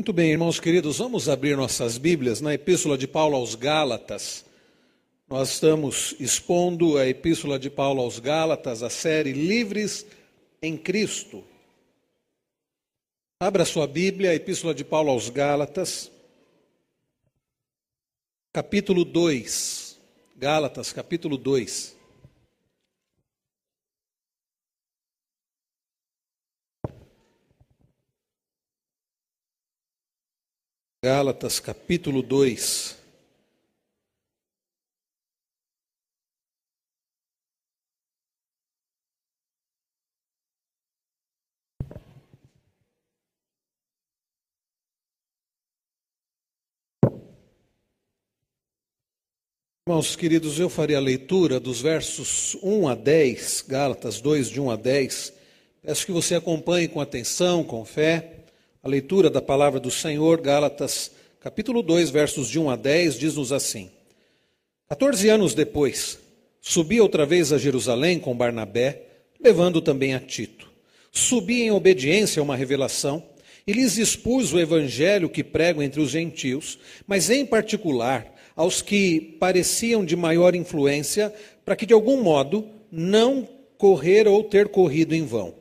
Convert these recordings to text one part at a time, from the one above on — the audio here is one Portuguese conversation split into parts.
Muito bem, irmãos queridos, vamos abrir nossas Bíblias na Epístola de Paulo aos Gálatas. Nós estamos expondo a Epístola de Paulo aos Gálatas, a série Livres em Cristo. Abra sua Bíblia, a Epístola de Paulo aos Gálatas, capítulo 2. Gálatas, capítulo 2. Gálatas capítulo 2. Irmãos queridos, eu farei a leitura dos versos 1 a 10, Gálatas 2, de 1 a 10. Peço que você acompanhe com atenção, com fé. A leitura da palavra do Senhor, Gálatas, capítulo 2, versos de 1 a 10, diz-nos assim: 14 anos depois, subi outra vez a Jerusalém com Barnabé, levando também a Tito. Subi em obediência a uma revelação e lhes expus o evangelho que prego entre os gentios, mas em particular aos que pareciam de maior influência, para que de algum modo não correr ou ter corrido em vão.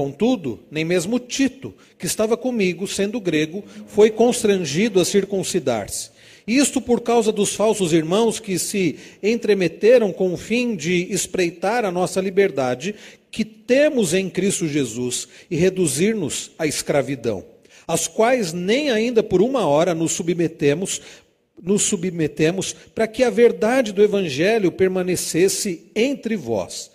Contudo, nem mesmo Tito, que estava comigo, sendo grego, foi constrangido a circuncidar-se. Isto por causa dos falsos irmãos que se entremeteram com o fim de espreitar a nossa liberdade, que temos em Cristo Jesus, e reduzir-nos à escravidão, às quais nem ainda por uma hora nos submetemos, nos submetemos para que a verdade do evangelho permanecesse entre vós.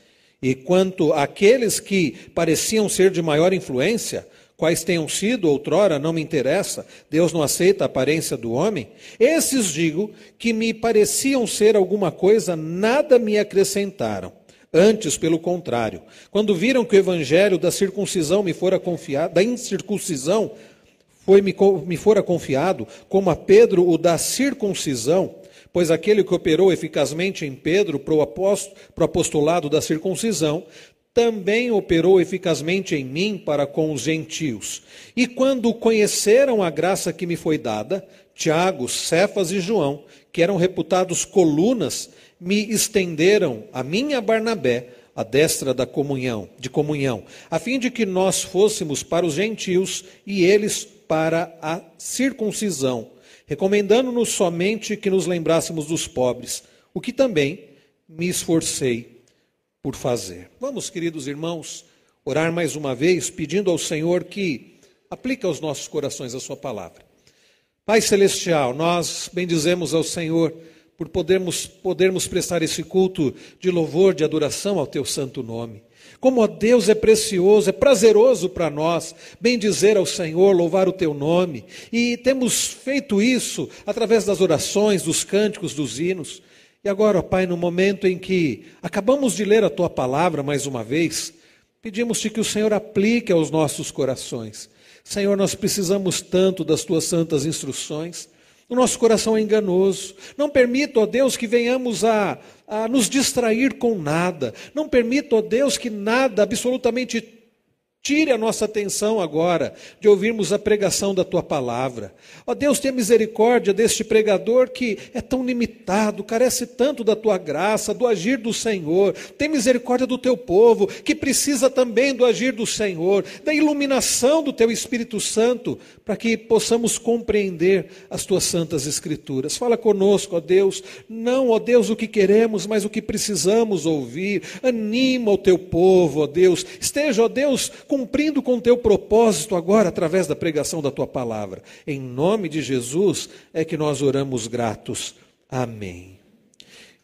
E quanto àqueles que pareciam ser de maior influência, quais tenham sido outrora, não me interessa, Deus não aceita a aparência do homem, esses digo que me pareciam ser alguma coisa, nada me acrescentaram. Antes, pelo contrário, quando viram que o evangelho da circuncisão me fora confiado, da incircuncisão foi me, me fora confiado, como a Pedro o da circuncisão, pois aquele que operou eficazmente em Pedro para o apostolado da circuncisão, também operou eficazmente em mim para com os gentios. E quando conheceram a graça que me foi dada, Tiago, Cefas e João, que eram reputados colunas, me estenderam a minha Barnabé a destra da comunhão, de comunhão, a fim de que nós fôssemos para os gentios e eles para a circuncisão recomendando-nos somente que nos lembrássemos dos pobres, o que também me esforcei por fazer. Vamos, queridos irmãos, orar mais uma vez, pedindo ao Senhor que aplique aos nossos corações a Sua palavra. Pai Celestial, nós bendizemos ao Senhor por podermos, podermos prestar esse culto de louvor, de adoração ao Teu santo nome. Como ó Deus é precioso, é prazeroso para nós bendizer ao Senhor, louvar o teu nome. E temos feito isso através das orações, dos cânticos, dos hinos. E agora, ó Pai, no momento em que acabamos de ler a tua palavra mais uma vez, pedimos-te que o Senhor aplique aos nossos corações. Senhor, nós precisamos tanto das tuas santas instruções. O nosso coração é enganoso. Não permita, ó Deus, que venhamos a, a nos distrair com nada. Não permita, ó Deus, que nada, absolutamente Tire a nossa atenção agora de ouvirmos a pregação da tua palavra. Ó Deus, tenha misericórdia deste pregador que é tão limitado, carece tanto da tua graça, do agir do Senhor. Tem misericórdia do teu povo, que precisa também do agir do Senhor, da iluminação do teu Espírito Santo, para que possamos compreender as tuas santas Escrituras. Fala conosco, ó Deus, não, ó Deus, o que queremos, mas o que precisamos ouvir. Anima o teu povo, ó Deus. Esteja, ó Deus, com cumprindo com o teu propósito agora através da pregação da tua palavra. Em nome de Jesus é que nós oramos gratos. Amém.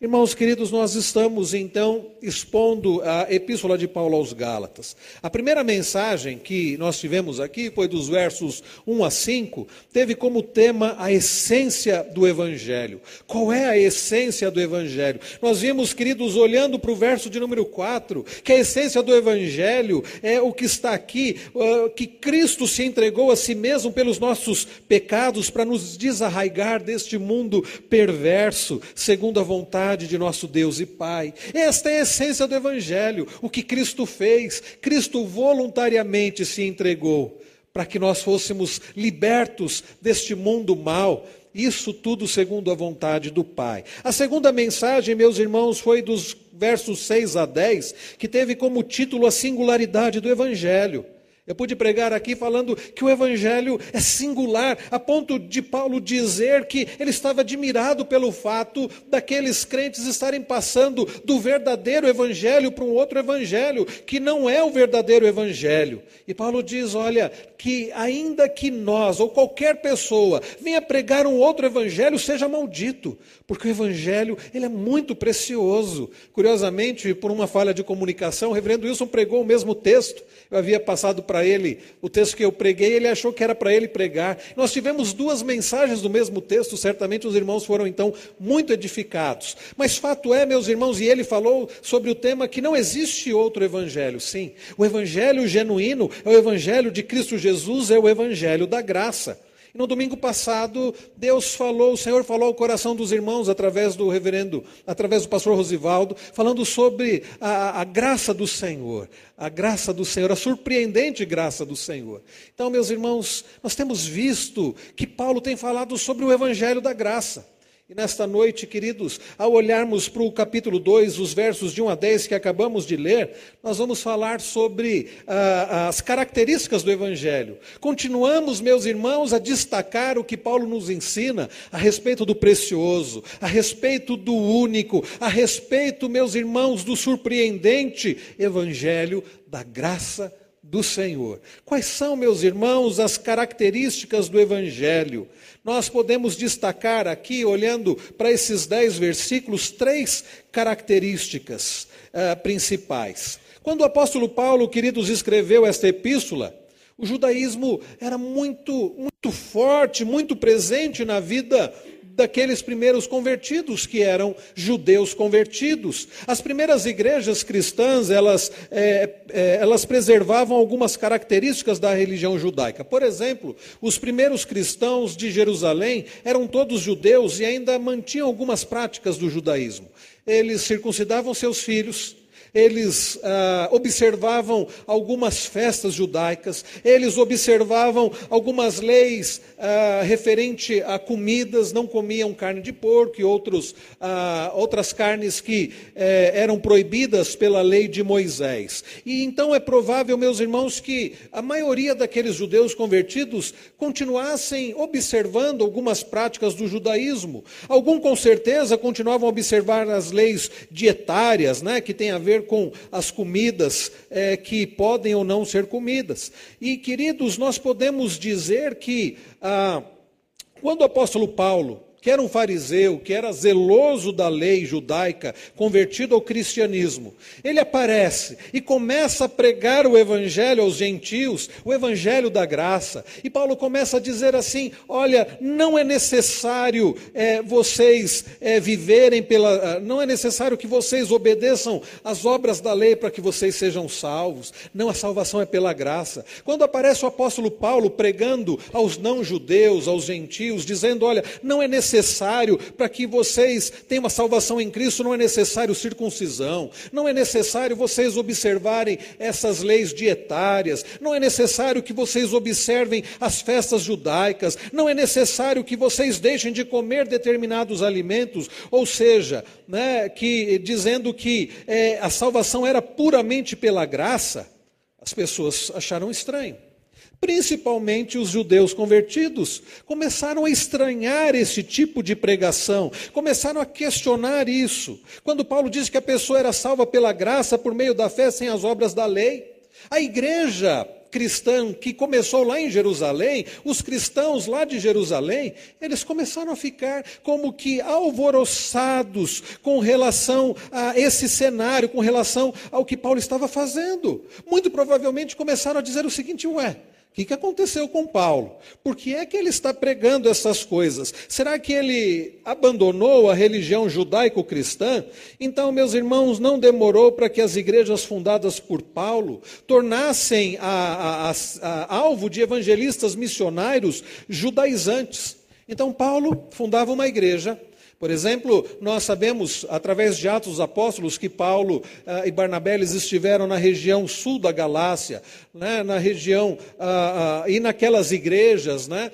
Irmãos queridos, nós estamos então expondo a epístola de Paulo aos Gálatas. A primeira mensagem que nós tivemos aqui foi dos versos 1 a 5, teve como tema a essência do Evangelho. Qual é a essência do Evangelho? Nós vimos, queridos, olhando para o verso de número 4, que a essência do Evangelho é o que está aqui, uh, que Cristo se entregou a si mesmo pelos nossos pecados para nos desarraigar deste mundo perverso, segundo a vontade vontade de nosso Deus e Pai. Esta é a essência do Evangelho, o que Cristo fez. Cristo voluntariamente se entregou para que nós fôssemos libertos deste mundo mal. Isso tudo segundo a vontade do Pai. A segunda mensagem, meus irmãos, foi dos versos 6 a 10, que teve como título a singularidade do Evangelho. Eu pude pregar aqui falando que o Evangelho é singular, a ponto de Paulo dizer que ele estava admirado pelo fato daqueles crentes estarem passando do verdadeiro Evangelho para um outro Evangelho, que não é o verdadeiro Evangelho. E Paulo diz: olha, que ainda que nós ou qualquer pessoa venha pregar um outro Evangelho, seja maldito, porque o Evangelho ele é muito precioso. Curiosamente, por uma falha de comunicação, o reverendo Wilson pregou o mesmo texto. Eu havia passado para ele o texto que eu preguei, ele achou que era para ele pregar. Nós tivemos duas mensagens do mesmo texto, certamente os irmãos foram então muito edificados. Mas fato é, meus irmãos, e ele falou sobre o tema que não existe outro evangelho. Sim, o evangelho genuíno é o evangelho de Cristo Jesus, é o evangelho da graça. E no domingo passado, Deus falou, o Senhor falou ao coração dos irmãos através do reverendo, através do pastor Rosivaldo, falando sobre a, a graça do Senhor, a graça do Senhor, a surpreendente graça do Senhor. Então, meus irmãos, nós temos visto que Paulo tem falado sobre o evangelho da graça. E nesta noite, queridos, ao olharmos para o capítulo 2, os versos de 1 a 10 que acabamos de ler, nós vamos falar sobre ah, as características do Evangelho. Continuamos, meus irmãos, a destacar o que Paulo nos ensina a respeito do precioso, a respeito do único, a respeito, meus irmãos, do surpreendente Evangelho da graça do Senhor. Quais são, meus irmãos, as características do Evangelho? Nós podemos destacar aqui, olhando para esses dez versículos, três características uh, principais. Quando o apóstolo Paulo, queridos, escreveu esta epístola, o judaísmo era muito, muito forte, muito presente na vida daqueles primeiros convertidos, que eram judeus convertidos. As primeiras igrejas cristãs, elas, é, é, elas preservavam algumas características da religião judaica. Por exemplo, os primeiros cristãos de Jerusalém eram todos judeus e ainda mantinham algumas práticas do judaísmo. Eles circuncidavam seus filhos, eles ah, observavam algumas festas judaicas, eles observavam algumas leis ah, referente a comidas, não comiam carne de porco e outros, ah, outras carnes que eh, eram proibidas pela lei de Moisés. E então é provável, meus irmãos, que a maioria daqueles judeus convertidos continuassem observando algumas práticas do judaísmo. Alguns, com certeza, continuavam a observar as leis dietárias, né, que tem a ver com as comidas é, que podem ou não ser comidas. E, queridos, nós podemos dizer que ah, quando o apóstolo Paulo que era um fariseu, que era zeloso da lei judaica, convertido ao cristianismo, ele aparece e começa a pregar o evangelho aos gentios, o evangelho da graça. E Paulo começa a dizer assim: olha, não é necessário é, vocês é, viverem pela. Ah, não é necessário que vocês obedeçam às obras da lei para que vocês sejam salvos. Não, a salvação é pela graça. Quando aparece o apóstolo Paulo pregando aos não-judeus, aos gentios, dizendo: olha, não é necessário necessário para que vocês tenham uma salvação em Cristo, não é necessário circuncisão, não é necessário vocês observarem essas leis dietárias, não é necessário que vocês observem as festas judaicas, não é necessário que vocês deixem de comer determinados alimentos, ou seja, né, que, dizendo que é, a salvação era puramente pela graça, as pessoas acharam estranho principalmente os judeus convertidos, começaram a estranhar esse tipo de pregação, começaram a questionar isso. Quando Paulo diz que a pessoa era salva pela graça por meio da fé sem as obras da lei, a igreja cristã que começou lá em Jerusalém, os cristãos lá de Jerusalém, eles começaram a ficar como que alvoroçados com relação a esse cenário, com relação ao que Paulo estava fazendo. Muito provavelmente começaram a dizer o seguinte: ué, o que, que aconteceu com Paulo? Por que é que ele está pregando essas coisas? Será que ele abandonou a religião judaico-cristã? Então, meus irmãos, não demorou para que as igrejas fundadas por Paulo tornassem a, a, a, alvo de evangelistas missionários judaizantes. Então, Paulo fundava uma igreja, Por exemplo, nós sabemos, através de Atos dos Apóstolos, que Paulo ah, e Barnabé estiveram na região sul da Galácia, né, na região, ah, ah, e naquelas igrejas, né,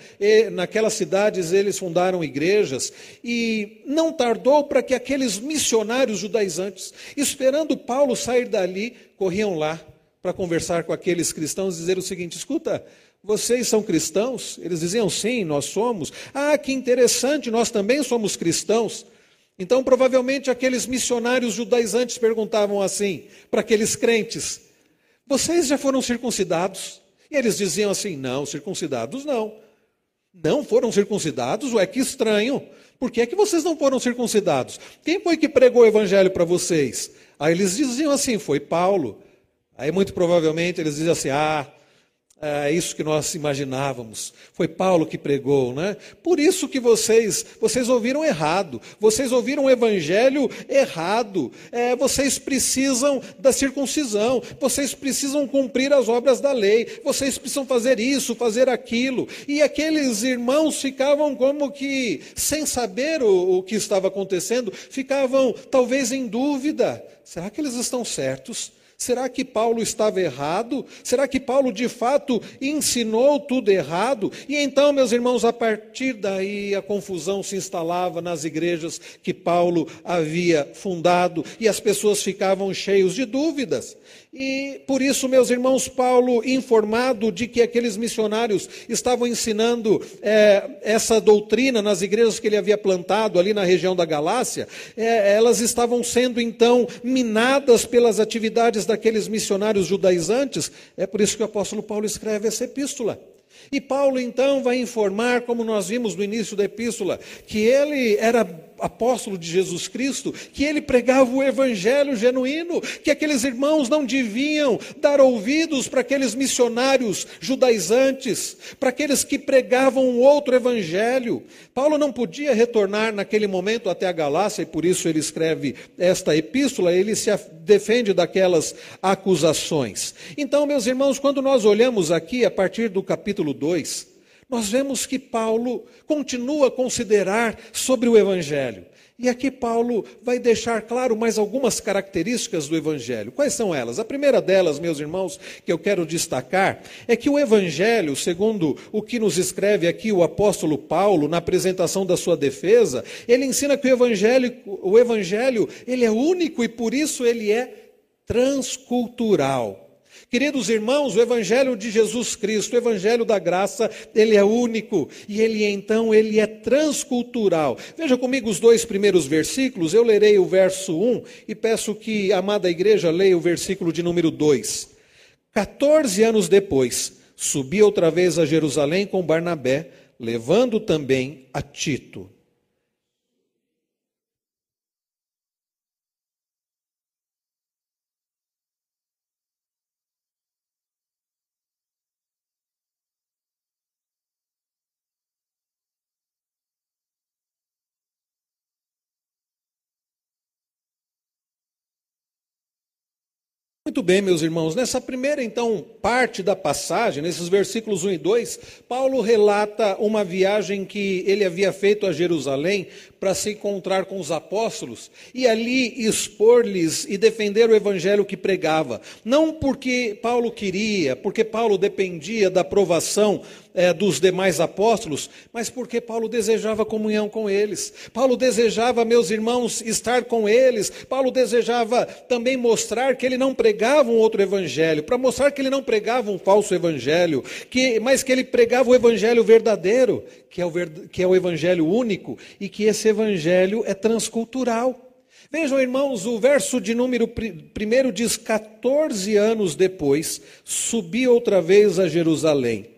naquelas cidades eles fundaram igrejas, e não tardou para que aqueles missionários judaizantes, esperando Paulo sair dali, corriam lá para conversar com aqueles cristãos e dizer o seguinte: escuta, vocês são cristãos? Eles diziam sim, nós somos. Ah, que interessante, nós também somos cristãos. Então, provavelmente, aqueles missionários judaizantes perguntavam assim para aqueles crentes: Vocês já foram circuncidados? E eles diziam assim: Não, circuncidados não. Não foram circuncidados? Ué, que estranho. Por que é que vocês não foram circuncidados? Quem foi que pregou o evangelho para vocês? Aí eles diziam assim: Foi Paulo. Aí, muito provavelmente, eles diziam assim: Ah, é isso que nós imaginávamos. Foi Paulo que pregou, né? Por isso que vocês, vocês ouviram errado. Vocês ouviram o evangelho errado. É, vocês precisam da circuncisão. Vocês precisam cumprir as obras da lei. Vocês precisam fazer isso, fazer aquilo. E aqueles irmãos ficavam como que sem saber o, o que estava acontecendo, ficavam talvez em dúvida. Será que eles estão certos? Será que Paulo estava errado? Será que Paulo de fato ensinou tudo errado? E então, meus irmãos, a partir daí a confusão se instalava nas igrejas que Paulo havia fundado e as pessoas ficavam cheios de dúvidas. E por isso, meus irmãos, Paulo, informado de que aqueles missionários estavam ensinando é, essa doutrina nas igrejas que ele havia plantado ali na região da Galácia, é, elas estavam sendo então minadas pelas atividades daqueles missionários judaizantes. É por isso que o apóstolo Paulo escreve essa epístola. E Paulo então vai informar, como nós vimos no início da epístola, que ele era apóstolo de Jesus Cristo, que ele pregava o evangelho genuíno, que aqueles irmãos não deviam dar ouvidos para aqueles missionários judaizantes, para aqueles que pregavam um outro evangelho. Paulo não podia retornar naquele momento até a Galácia e por isso ele escreve esta epístola, ele se defende daquelas acusações. Então, meus irmãos, quando nós olhamos aqui a partir do capítulo 2, nós vemos que Paulo continua a considerar sobre o Evangelho. E aqui Paulo vai deixar claro mais algumas características do Evangelho. Quais são elas? A primeira delas, meus irmãos, que eu quero destacar, é que o Evangelho, segundo o que nos escreve aqui o apóstolo Paulo na apresentação da sua defesa, ele ensina que o Evangelho, o Evangelho ele é único e por isso ele é transcultural. Queridos irmãos, o evangelho de Jesus Cristo, o evangelho da graça, ele é único e ele então ele é transcultural. Veja comigo os dois primeiros versículos. Eu lerei o verso 1 e peço que a amada igreja leia o versículo de número 2. 14 anos depois, subi outra vez a Jerusalém com Barnabé, levando também a Tito. Muito bem, meus irmãos, nessa primeira então parte da passagem, nesses versículos 1 e 2, Paulo relata uma viagem que ele havia feito a Jerusalém para se encontrar com os apóstolos e ali expor-lhes e defender o evangelho que pregava. Não porque Paulo queria, porque Paulo dependia da aprovação é, dos demais apóstolos, mas porque Paulo desejava comunhão com eles. Paulo desejava, meus irmãos, estar com eles. Paulo desejava também mostrar que ele não pregava um outro evangelho, para mostrar que ele não pregava um falso evangelho, que, mas que ele pregava o evangelho verdadeiro, que é o, que é o evangelho único, e que esse evangelho é transcultural. Vejam, irmãos, o verso de número primeiro diz: 14 anos depois, subi outra vez a Jerusalém.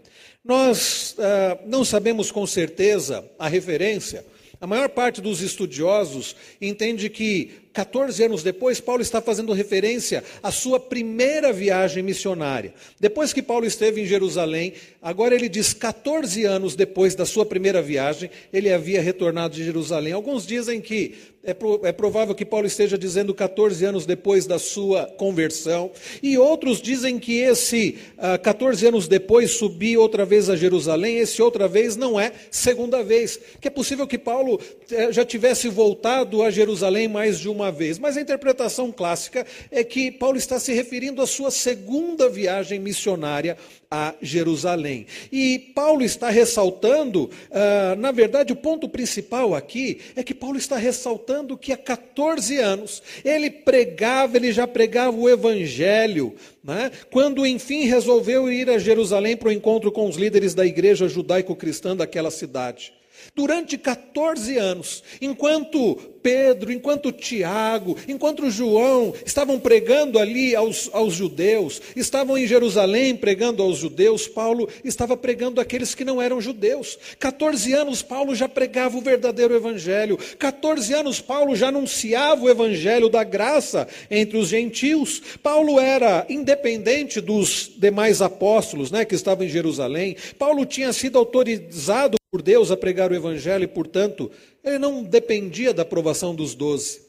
Nós ah, não sabemos com certeza a referência. A maior parte dos estudiosos entende que 14 anos depois, Paulo está fazendo referência à sua primeira viagem missionária. Depois que Paulo esteve em Jerusalém, agora ele diz 14 anos depois da sua primeira viagem, ele havia retornado de Jerusalém. Alguns dizem que é, é, provável que Paulo esteja dizendo 14 anos depois da sua conversão. E outros dizem que esse uh, ah, 14 anos depois subir outra vez a Jerusalém, esse outra vez não é segunda vez. Que é possível que Paulo uh, já tivesse voltado a Jerusalém mais de uma vez. Mas a interpretação clássica é que Paulo está se referindo à sua segunda viagem missionária a Jerusalém. E Paulo está ressaltando, uh, na verdade, o ponto principal aqui é que Paulo está ressaltando que há 14 anos ele pregava, ele já pregava o Evangelho, né? quando enfim resolveu ir a Jerusalém para o encontro com os líderes da igreja judaico-cristã daquela cidade. Durante 14 anos, enquanto Pedro, enquanto Tiago, enquanto João estavam pregando ali aos, aos judeus, estavam em Jerusalém pregando aos judeus, Paulo estava pregando àqueles que não eram judeus. 14 anos Paulo já pregava o verdadeiro evangelho. 14 anos Paulo já anunciava o evangelho da graça entre os gentios. Paulo era independente dos demais apóstolos, né, que estavam em Jerusalém. Paulo tinha sido autorizado por Deus a pregar o Evangelho e, portanto, ele não dependia da aprovação dos doze.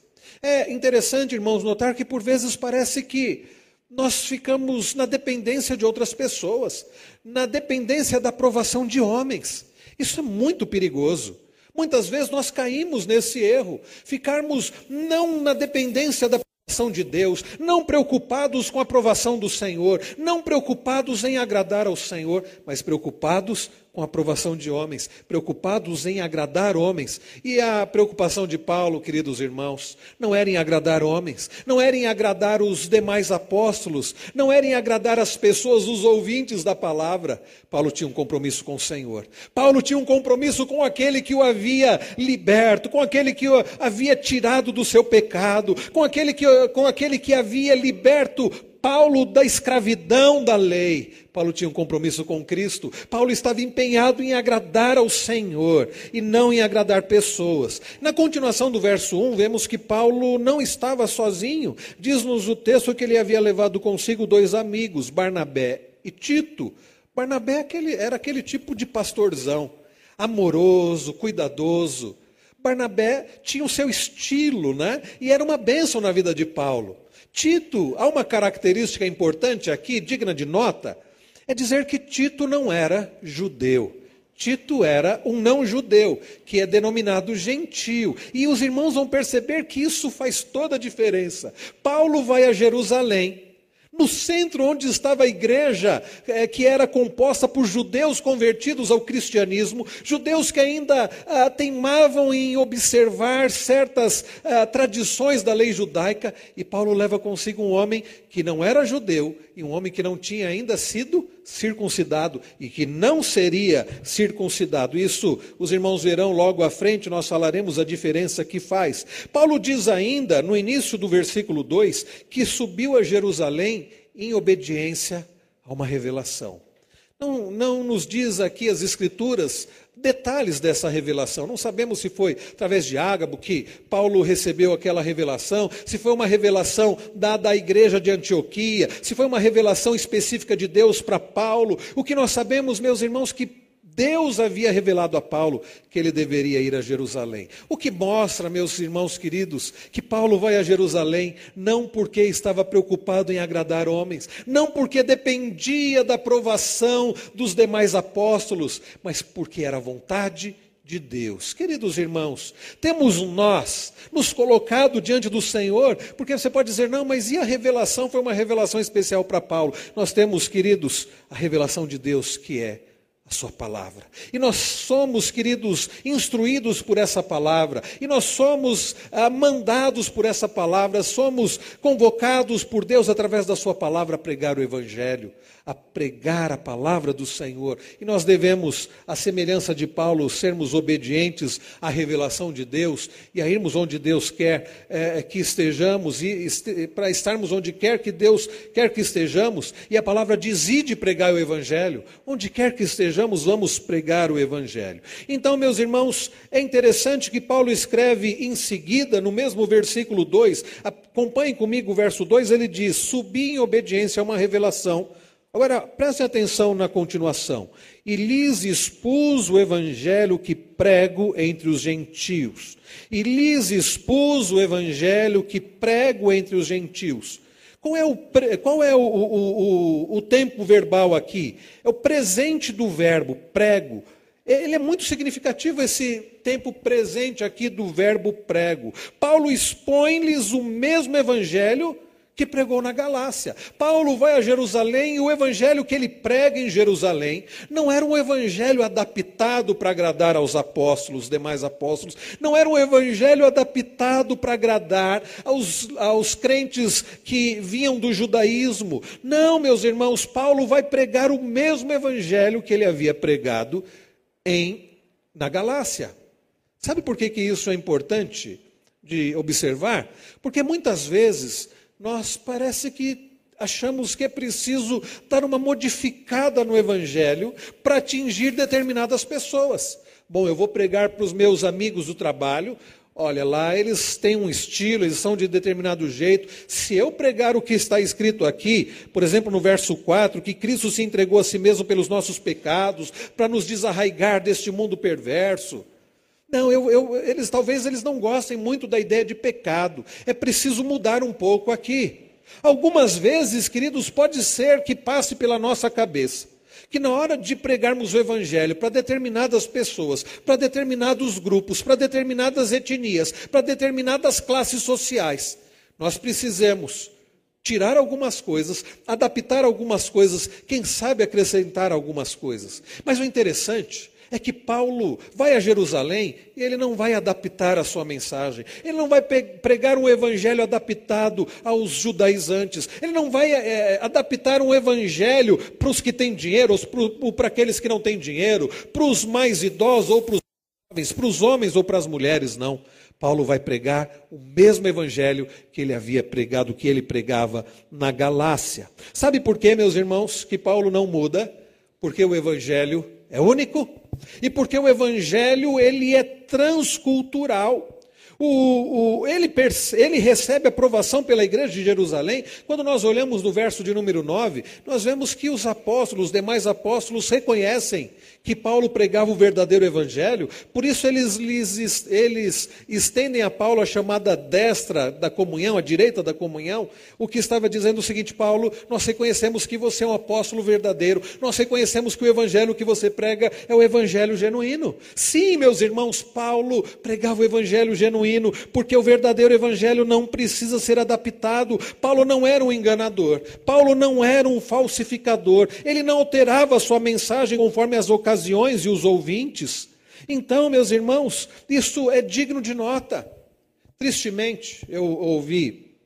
É interessante, irmãos, notar que por vezes parece que nós ficamos na dependência de outras pessoas, na dependência da aprovação de homens. Isso é muito perigoso. Muitas vezes nós caímos nesse erro, ficarmos não na dependência da aprovação de Deus, não preocupados com a aprovação do Senhor, não preocupados em agradar ao Senhor, mas preocupados com a aprovação de homens, preocupados em agradar homens. E a preocupação de Paulo, queridos irmãos, não era em agradar homens, não era em agradar os demais apóstolos, não era em agradar as pessoas, os ouvintes da palavra. Paulo tinha um compromisso com o Senhor. Paulo tinha um compromisso com aquele que o havia liberto, com aquele que o havia tirado do seu pecado, com aquele que, com aquele que havia liberto Paulo da escravidão da lei. Paulo tinha um compromisso com Cristo. Paulo estava empenhado em agradar ao Senhor e não em agradar pessoas. Na continuação do verso 1, vemos que Paulo não estava sozinho. Diz-nos o texto que ele havia levado consigo dois amigos, Barnabé e Tito. Barnabé era aquele tipo de pastorzão, amoroso, cuidadoso. Barnabé tinha o seu estilo, né? E era uma bênção na vida de Paulo. Tito, há uma característica importante aqui, digna de nota, é dizer que Tito não era judeu. Tito era um não-judeu, que é denominado gentio. E os irmãos vão perceber que isso faz toda a diferença. Paulo vai a Jerusalém, no centro onde estava a igreja, é, que era composta por judeus convertidos ao cristianismo, judeus que ainda ah, teimavam em observar certas ah, tradições da lei judaica, e Paulo leva consigo um homem que não era judeu e um homem que não tinha ainda sido circuncidado e que não seria circuncidado. Isso os irmãos verão logo à frente, nós falaremos a diferença que faz. Paulo diz ainda, no início do versículo 2, que subiu a Jerusalém em obediência a uma revelação. Não, não nos diz aqui as Escrituras detalhes dessa revelação. Não sabemos se foi através de Ágabo que Paulo recebeu aquela revelação, se foi uma revelação dada à igreja de Antioquia, se foi uma revelação específica de Deus para Paulo. O que nós sabemos, meus irmãos, que Deus havia revelado a Paulo que ele deveria ir a Jerusalém. O que mostra, meus irmãos queridos, que Paulo vai a Jerusalém não porque estava preocupado em agradar homens, não porque dependia da aprovação dos demais apóstolos, mas porque era vontade de Deus. Queridos irmãos, temos nós nos colocado diante do Senhor, porque você pode dizer, não, mas e a revelação foi uma revelação especial para Paulo? Nós temos, queridos, a revelação de Deus que é a Sua palavra. E nós somos, queridos, instruídos por essa palavra, e nós somos ah, mandados por essa palavra, somos convocados por Deus através da Sua palavra a pregar o Evangelho, a pregar a palavra do Senhor. E nós devemos, à semelhança de Paulo, sermos obedientes à revelação de Deus e a irmos onde Deus quer é, que estejamos, e este, para estarmos onde quer que Deus quer que estejamos. E a palavra diz: ide pregar o Evangelho, onde quer que estejamos vamos pregar o Evangelho. Então, meus irmãos, é interessante que Paulo escreve em seguida, no mesmo versículo 2, acompanhem comigo o verso 2, ele diz: Subi em obediência a uma revelação. Agora, prestem atenção na continuação. E lhes expus o evangelho que prego entre os gentios. E lhes expus o evangelho que prego entre os gentios. Qual é, o, qual é o, o, o, o tempo verbal aqui? É o presente do verbo, prego. Ele é muito significativo esse tempo presente aqui do verbo prego. Paulo expõe-lhes o mesmo evangelho que pregou na Galácia. Paulo vai a Jerusalém e o evangelho que ele prega em Jerusalém não era um evangelho adaptado para agradar aos apóstolos, demais apóstolos, não era um evangelho adaptado para agradar aos, aos crentes que vinham do judaísmo. Não, meus irmãos, Paulo vai pregar o mesmo evangelho que ele havia pregado em na Galácia. Sabe por que, que isso é importante de observar? Porque muitas vezes nós parece que achamos que é preciso dar uma modificada no Evangelho para atingir determinadas pessoas. Bom, eu vou pregar para os meus amigos do trabalho. Olha lá, eles têm um estilo, eles são de determinado jeito. Se eu pregar o que está escrito aqui, por exemplo, no verso 4, que Cristo se entregou a si mesmo pelos nossos pecados, para nos desarraigar deste mundo perverso, não, eu, eu, eles talvez eles não gostem muito da ideia de pecado. É preciso mudar um pouco aqui. Algumas vezes, queridos, pode ser que passe pela nossa cabeça que na hora de pregarmos o evangelho para determinadas pessoas, para determinados grupos, para determinadas etnias, para determinadas classes sociais, nós precisamos tirar algumas coisas, adaptar algumas coisas, quem sabe acrescentar algumas coisas. Mas o interessante é que Paulo vai a Jerusalém e ele não vai adaptar a sua mensagem, ele não vai pregar um evangelho adaptado aos judaizantes, ele não vai é, adaptar um evangelho para os que têm dinheiro, ou para aqueles que não têm dinheiro, para os mais idosos ou para os jovens, para os homens ou para as mulheres, não. Paulo vai pregar o mesmo evangelho que ele havia pregado, que ele pregava na Galácia. Sabe por quê, meus irmãos, que Paulo não muda? Porque o evangelho é único, e porque o evangelho ele é transcultural. O, o, ele, ele, recebe aprovação pela igreja de Jerusalém. Quando nós olhamos no verso de número 9, nós vemos que os apóstolos, os demais apóstolos, reconhecem que Paulo pregava o verdadeiro evangelho, por isso eles, eles, estendem a Paulo a chamada destra da comunhão, a direita da comunhão, o que estava dizendo o seguinte: Paulo, nós reconhecemos que você é um apóstolo verdadeiro, nós reconhecemos que o evangelho que você prega é o evangelho genuíno. Sim, meus irmãos, Paulo pregava o evangelho genuíno, porque o verdadeiro evangelho não precisa ser adaptado. Paulo não era um enganador, Paulo não era um falsificador, ele não alterava a sua mensagem conforme as ocasiões ocasiões e os ouvintes. Então, meus irmãos, isso é digno de nota. Tristemente, eu ouvi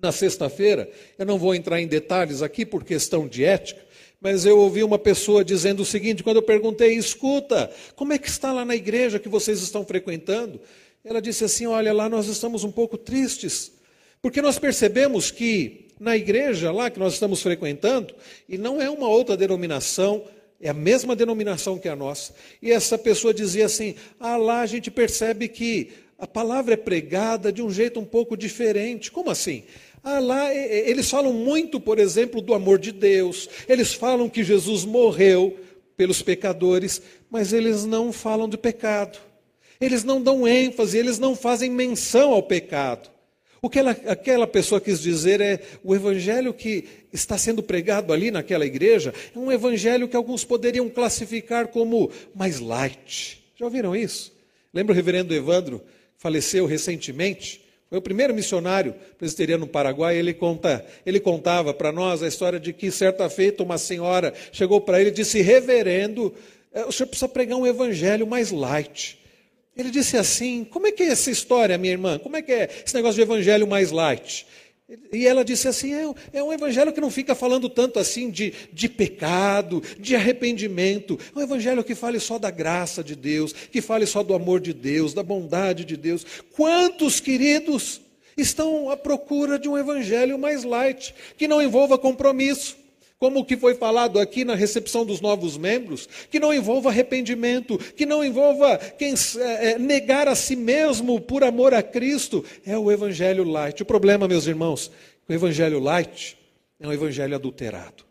na sexta-feira, eu não vou entrar em detalhes aqui por questão de ética, mas eu ouvi uma pessoa dizendo o seguinte: quando eu perguntei, escuta, como é que está lá na igreja que vocês estão frequentando? Ela disse assim: olha, lá nós estamos um pouco tristes, porque nós percebemos que na igreja lá que nós estamos frequentando, e não é uma outra denominação, é a mesma denominação que a nossa. E essa pessoa dizia assim: ah, lá a gente percebe que a palavra é pregada de um jeito um pouco diferente. Como assim? Ah, lá eles falam muito, por exemplo, do amor de Deus, eles falam que Jesus morreu pelos pecadores, mas eles não falam do pecado. Eles não dão ênfase, eles não fazem menção ao pecado. O que ela, aquela pessoa quis dizer é: o evangelho que está sendo pregado ali naquela igreja é um evangelho que alguns poderiam classificar como mais light. Já ouviram isso? Lembra o reverendo Evandro, faleceu recentemente? Foi o primeiro missionário presbiteriano no Paraguai. Ele, conta, ele contava para nós a história de que, certa feita, uma senhora chegou para ele e disse: Reverendo, eh, o senhor precisa pregar um evangelho mais light. Ele disse assim: Como é que é essa história, minha irmã? Como é que é esse negócio de evangelho mais light? E ela disse assim: é, é, um evangelho que não fica falando tanto assim de, de pecado, de arrependimento. É um evangelho que fale só da graça de Deus, que fale só do amor de Deus, da bondade de Deus. Quantos queridos estão à procura de um evangelho mais light, que não envolva compromisso? Como o que foi falado aqui na recepção dos novos membros, que não envolva arrependimento, que não envolva quem é, é, negar a si mesmo por amor a Cristo, é o evangelho light. O problema, meus irmãos, o evangelho light é um evangelho adulterado.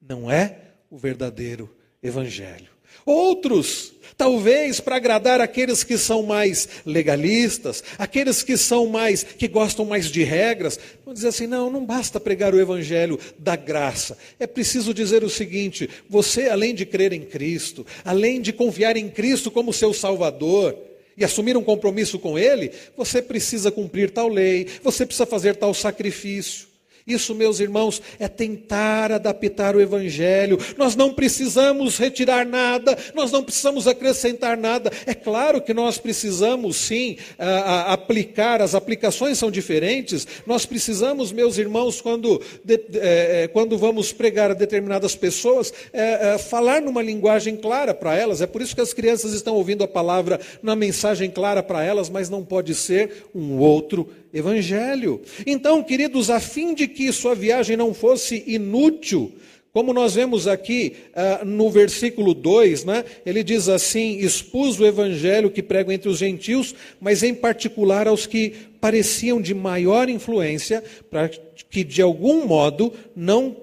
Não é o verdadeiro evangelho. Outros, talvez para agradar aqueles que são mais legalistas, aqueles que são mais que gostam mais de regras, vão dizer assim: "Não, não basta pregar o evangelho da graça. É preciso dizer o seguinte: você além de crer em Cristo, além de confiar em Cristo como seu salvador, e assumir um compromisso com Ele, você precisa cumprir tal lei, você precisa fazer tal sacrifício. Isso, meus irmãos, é tentar adaptar o Evangelho. Nós não precisamos retirar nada, nós não precisamos acrescentar nada. É claro que nós precisamos, sim, a, a, aplicar, as aplicações são diferentes. Nós precisamos, meus irmãos, quando, de, é, é quando vamos pregar a determinadas pessoas, é, é, falar numa linguagem clara para elas. É por isso que as crianças estão ouvindo a palavra na mensagem clara para elas, mas não pode ser um outro evangelho. Então, queridos, a fim de que sua viagem não fosse inútil, como nós vemos aqui uh, no versículo 2, né, ele diz assim: expus o evangelho que prego entre os gentios, mas em particular aos que pareciam de maior influência, para que de algum modo não,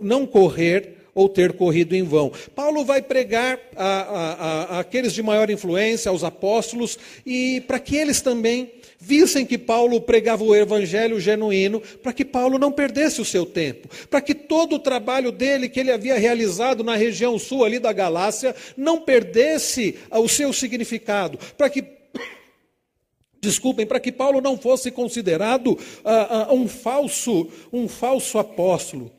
não correr ou ter corrido em vão. Paulo vai pregar a, a, a, aqueles de maior influência, aos apóstolos, e para que eles também vissem que Paulo pregava o evangelho genuíno, para que Paulo não perdesse o seu tempo, para que todo o trabalho dele que ele havia realizado na região sul ali da Galácia não perdesse o seu significado, para que desculpem, para que Paulo não fosse considerado uh, uh, um falso, um falso apóstolo.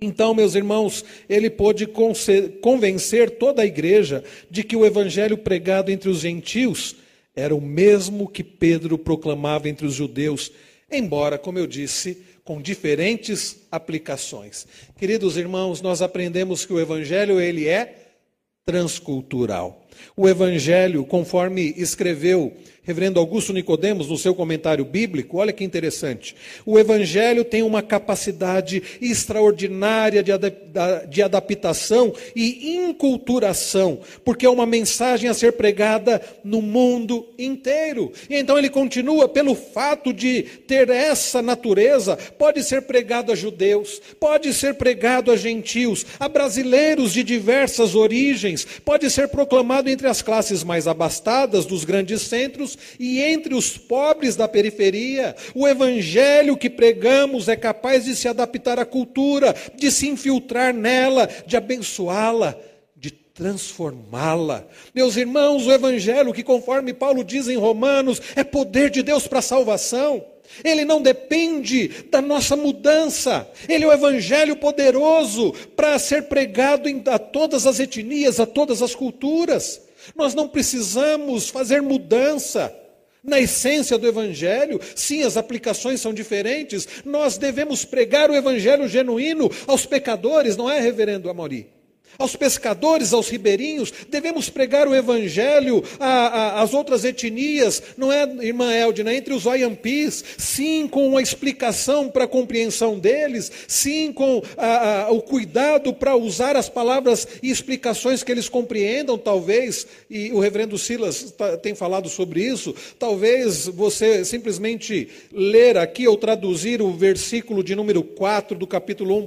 Então, meus irmãos, ele pôde convencer toda a igreja de que o evangelho pregado entre os gentios era o mesmo que Pedro proclamava entre os judeus, embora, como eu disse, com diferentes aplicações. Queridos irmãos, nós aprendemos que o evangelho ele é transcultural. O evangelho, conforme escreveu Reverendo Augusto Nicodemos, no seu comentário bíblico, olha que interessante. O Evangelho tem uma capacidade extraordinária de, de adaptação e inculturação, porque é uma mensagem a ser pregada no mundo inteiro. E então ele continua, pelo fato de ter essa natureza, pode ser pregado a judeus, pode ser pregado a gentios, a brasileiros de diversas origens, pode ser proclamado entre as classes mais abastadas dos grandes centros e entre os pobres da periferia. O evangelho que pregamos é capaz de se adaptar à cultura, de se infiltrar nela, de abençoá-la, de transformá-la. Meus irmãos, o evangelho que, conforme Paulo diz em Romanos, é poder de Deus para a salvação. Ele não depende da nossa mudança. Ele é o evangelho poderoso para ser pregado a todas as etnias, a todas as culturas. Nós não precisamos fazer mudança na essência do Evangelho. Sim, as aplicações são diferentes. Nós devemos pregar o Evangelho genuíno aos pecadores, não é, reverendo Amori? Aos pescadores, aos ribeirinhos, devemos pregar o evangelho às outras etnias, não é, irmã Eldina, entre os Oyampis, sim, com uma explicação para a compreensão deles, sim, com a, o cuidado para usar as palavras e explicações que eles compreendam, talvez, e o reverendo Silas tem falado sobre isso, talvez você simplesmente ler aqui ou traduzir o versículo de número 4 do capítulo 1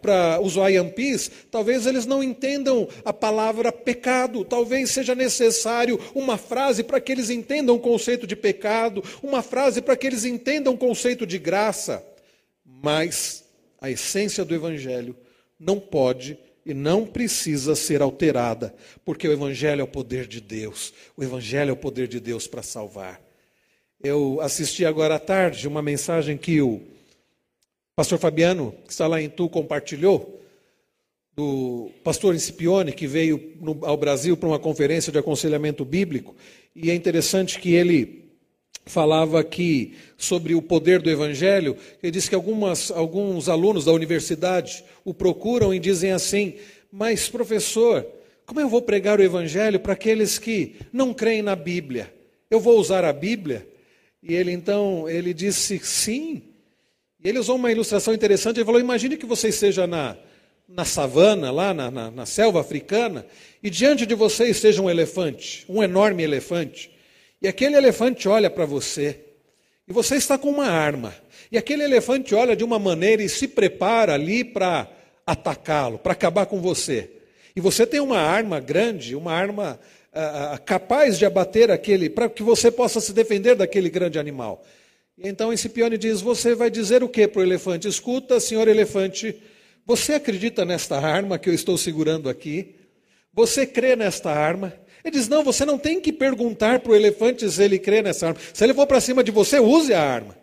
para os Oyampis, talvez eles não entendam a palavra pecado. Talvez seja necessário uma frase para que eles entendam o conceito de pecado, uma frase para que eles entendam o conceito de graça. Mas a essência do Evangelho não pode e não precisa ser alterada, porque o Evangelho é o poder de Deus. O Evangelho é o poder de Deus para salvar. Eu assisti agora à tarde uma mensagem que o pastor Fabiano, que está lá em Tu, compartilhou do pastor Incipione, que veio no, ao Brasil para uma conferência de aconselhamento bíblico, e é interessante que ele falava aqui sobre o poder do evangelho. Ele disse que algumas, alguns alunos da universidade o procuram e dizem assim: Mas, professor, como eu vou pregar o evangelho para aqueles que não creem na Bíblia? Eu vou usar a Bíblia? E ele então, ele disse sim. E ele usou uma ilustração interessante. Ele falou: Imagine que você esteja na na savana, lá na, na, na selva africana, e diante de você esteja um elefante, um enorme elefante, e aquele elefante olha para você, e você está com uma arma, e aquele elefante olha de uma maneira e se prepara ali para atacá-lo, para acabar com você. E você tem uma arma grande, uma arma ah, ah, capaz de abater aquele, para que você possa se defender daquele grande animal. Então Escipione diz: Você vai dizer o que para o elefante? Escuta, senhor elefante, você acredita nesta arma que eu estou segurando aqui? Você crê nesta arma? Ele diz: Não, você não tem que perguntar para o elefante se ele crê nessa arma. Se ele for para cima de você, use a arma.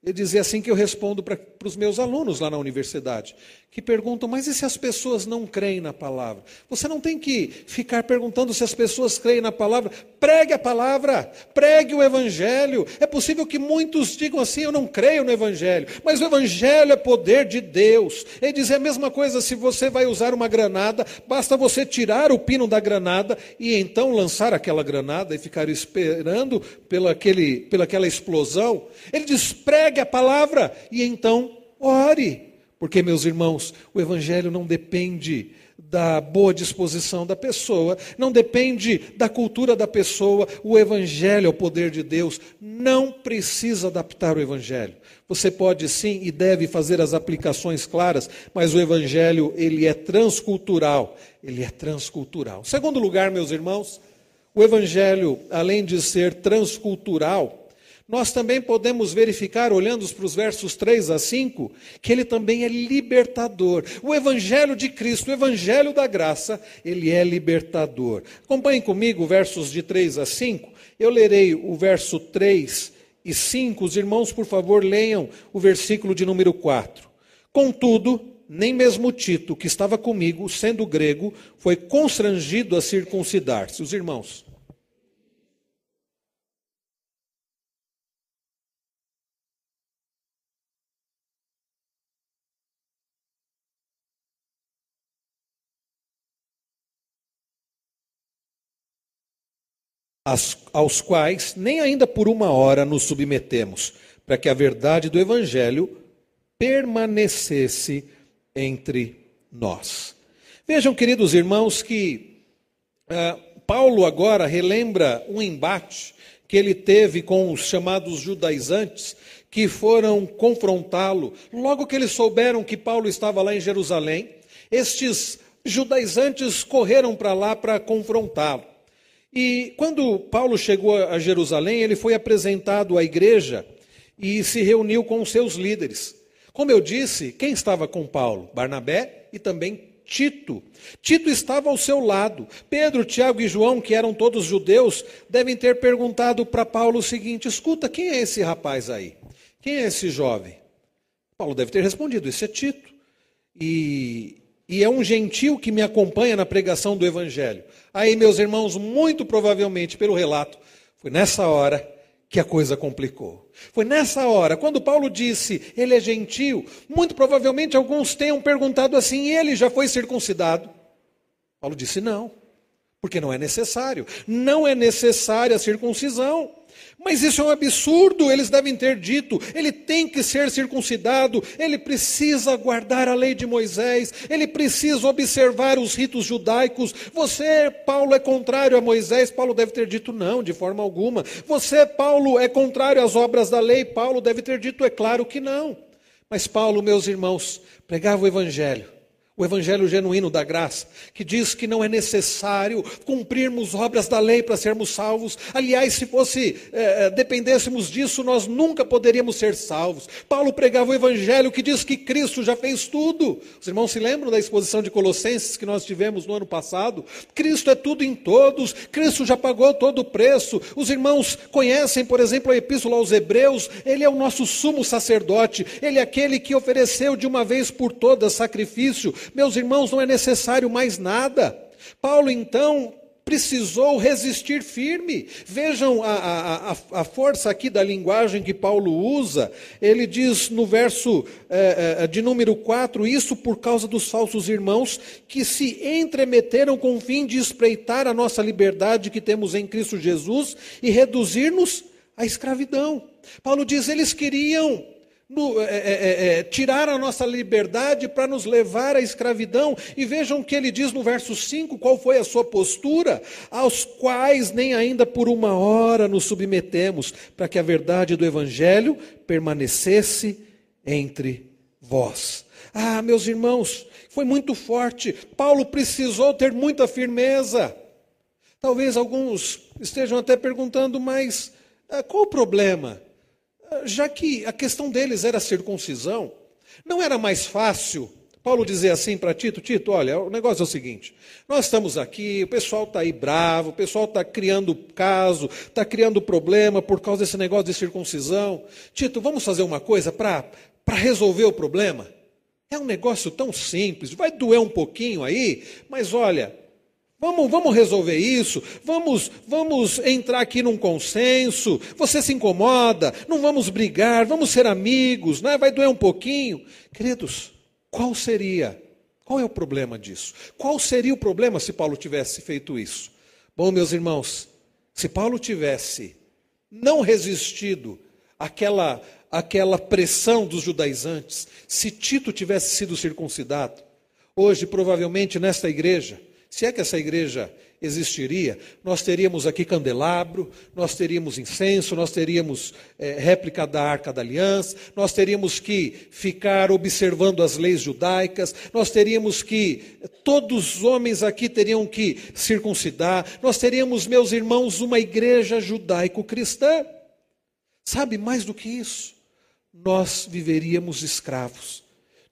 Ele dizia assim que eu respondo para os meus alunos lá na universidade, que perguntam, mas e se as pessoas não creem na palavra? Você não tem que ficar perguntando se as pessoas creem na palavra. Pregue a palavra, pregue o evangelho. É possível que muitos digam assim: eu não creio no evangelho, mas o evangelho é poder de Deus. Ele diz é a mesma coisa se você vai usar uma granada, basta você tirar o pino da granada e então lançar aquela granada e ficar esperando pela, aquele, pela aquela explosão. Ele diz: pregue pregue a palavra e então ore. Porque, meus irmãos, o Evangelho não depende da boa disposição da pessoa, não depende da cultura da pessoa, o Evangelho é o poder de Deus, não precisa adaptar o Evangelho. Você pode sim e deve fazer as aplicações claras, mas o Evangelho, ele é transcultural, ele é transcultural. Segundo lugar, meus irmãos, o Evangelho, além de ser transcultural, nós também podemos verificar, olhando para os versos 3 a 5, que ele também é libertador. O Evangelho de Cristo, o Evangelho da graça, ele é libertador. Acompanhem comigo versos de 3 a 5. Eu lerei o verso 3 e 5. Os irmãos, por favor, leiam o versículo de número 4. Contudo, nem mesmo Tito, que estava comigo, sendo grego, foi constrangido a circuncidar-se. Os irmãos. Aos quais nem ainda por uma hora nos submetemos, para que a verdade do Evangelho permanecesse entre nós. Vejam, queridos irmãos, que uh, Paulo agora relembra um embate que ele teve com os chamados judaizantes, que foram confrontá-lo. Logo que eles souberam que Paulo estava lá em Jerusalém, estes judaizantes correram para lá para confrontá-lo. E quando Paulo chegou a Jerusalém, ele foi apresentado à igreja e se reuniu com os seus líderes. Como eu disse, quem estava com Paulo? Barnabé e também Tito. Tito estava ao seu lado. Pedro, Tiago e João, que eram todos judeus, devem ter perguntado para Paulo o seguinte: escuta, quem é esse rapaz aí? Quem é esse jovem? Paulo deve ter respondido: esse é Tito. E e é um gentil que me acompanha na pregação do Evangelho. Aí, meus irmãos, muito provavelmente pelo relato, foi nessa hora que a coisa complicou. Foi nessa hora, quando Paulo disse, ele é gentil, muito provavelmente alguns tenham perguntado assim, ele já foi circuncidado? Paulo disse, não, porque não é necessário. Não é necessária a circuncisão. Mas isso é um absurdo, eles devem ter dito. Ele tem que ser circuncidado, ele precisa guardar a lei de Moisés, ele precisa observar os ritos judaicos. Você, Paulo, é contrário a Moisés? Paulo deve ter dito não, de forma alguma. Você, Paulo, é contrário às obras da lei? Paulo deve ter dito, é claro que não. Mas Paulo, meus irmãos, pregava o evangelho o evangelho genuíno da graça, que diz que não é necessário cumprirmos obras da lei para sermos salvos. Aliás, se fosse é, dependêssemos disso, nós nunca poderíamos ser salvos. Paulo pregava o evangelho que diz que Cristo já fez tudo. Os irmãos se lembram da exposição de Colossenses que nós tivemos no ano passado? Cristo é tudo em todos, Cristo já pagou todo o preço. Os irmãos conhecem, por exemplo, a epístola aos Hebreus, ele é o nosso sumo sacerdote, ele é aquele que ofereceu de uma vez por todas sacrifício meus irmãos, não é necessário mais nada. Paulo, então, precisou resistir firme. Vejam a, a, a, força aqui da linguagem que Paulo usa. Ele diz no verso é, é, de número 4: Isso por causa dos falsos irmãos que se entremeteram com o fim de espreitar a nossa liberdade que temos em Cristo Jesus e reduzir-nos à escravidão. Paulo diz: eles queriam no, é, é, é, tirar a nossa liberdade para nos levar à escravidão. E vejam o que ele diz no verso 5: qual foi a sua postura? Aos quais nem ainda por uma hora nos submetemos, para que a verdade do Evangelho permanecesse entre vós. Ah, meus irmãos, foi muito forte. Paulo precisou ter muita firmeza. Talvez alguns estejam até perguntando, mas ah, qual o problema? Já que a questão deles era a circuncisão, não era mais fácil Paulo dizer assim para Tito: Tito, olha, o negócio é o seguinte: nós estamos aqui, o pessoal está aí bravo, o pessoal está criando caso, está criando problema por causa desse negócio de circuncisão. Tito, vamos fazer uma coisa para resolver o problema? É um negócio tão simples, vai doer um pouquinho aí, mas olha, Vamos, vamos resolver isso, vamos, vamos entrar aqui num consenso. Você se incomoda, não vamos brigar, vamos ser amigos, né? vai doer um pouquinho. Queridos, qual seria, qual é o problema disso? Qual seria o problema se Paulo tivesse feito isso? Bom, meus irmãos, se Paulo tivesse não resistido àquela, àquela pressão dos judaizantes, se Tito tivesse sido circuncidado, hoje, provavelmente, nesta igreja, se é que essa igreja existiria, nós teríamos aqui candelabro, nós teríamos incenso, nós teríamos é, réplica da arca da aliança, nós teríamos que ficar observando as leis judaicas, nós teríamos que, todos os homens aqui teriam que circuncidar, nós teríamos, meus irmãos, uma igreja judaico-cristã. Sabe, mais do que isso, nós viveríamos escravos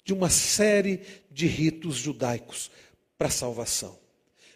de uma série de ritos judaicos para salvação.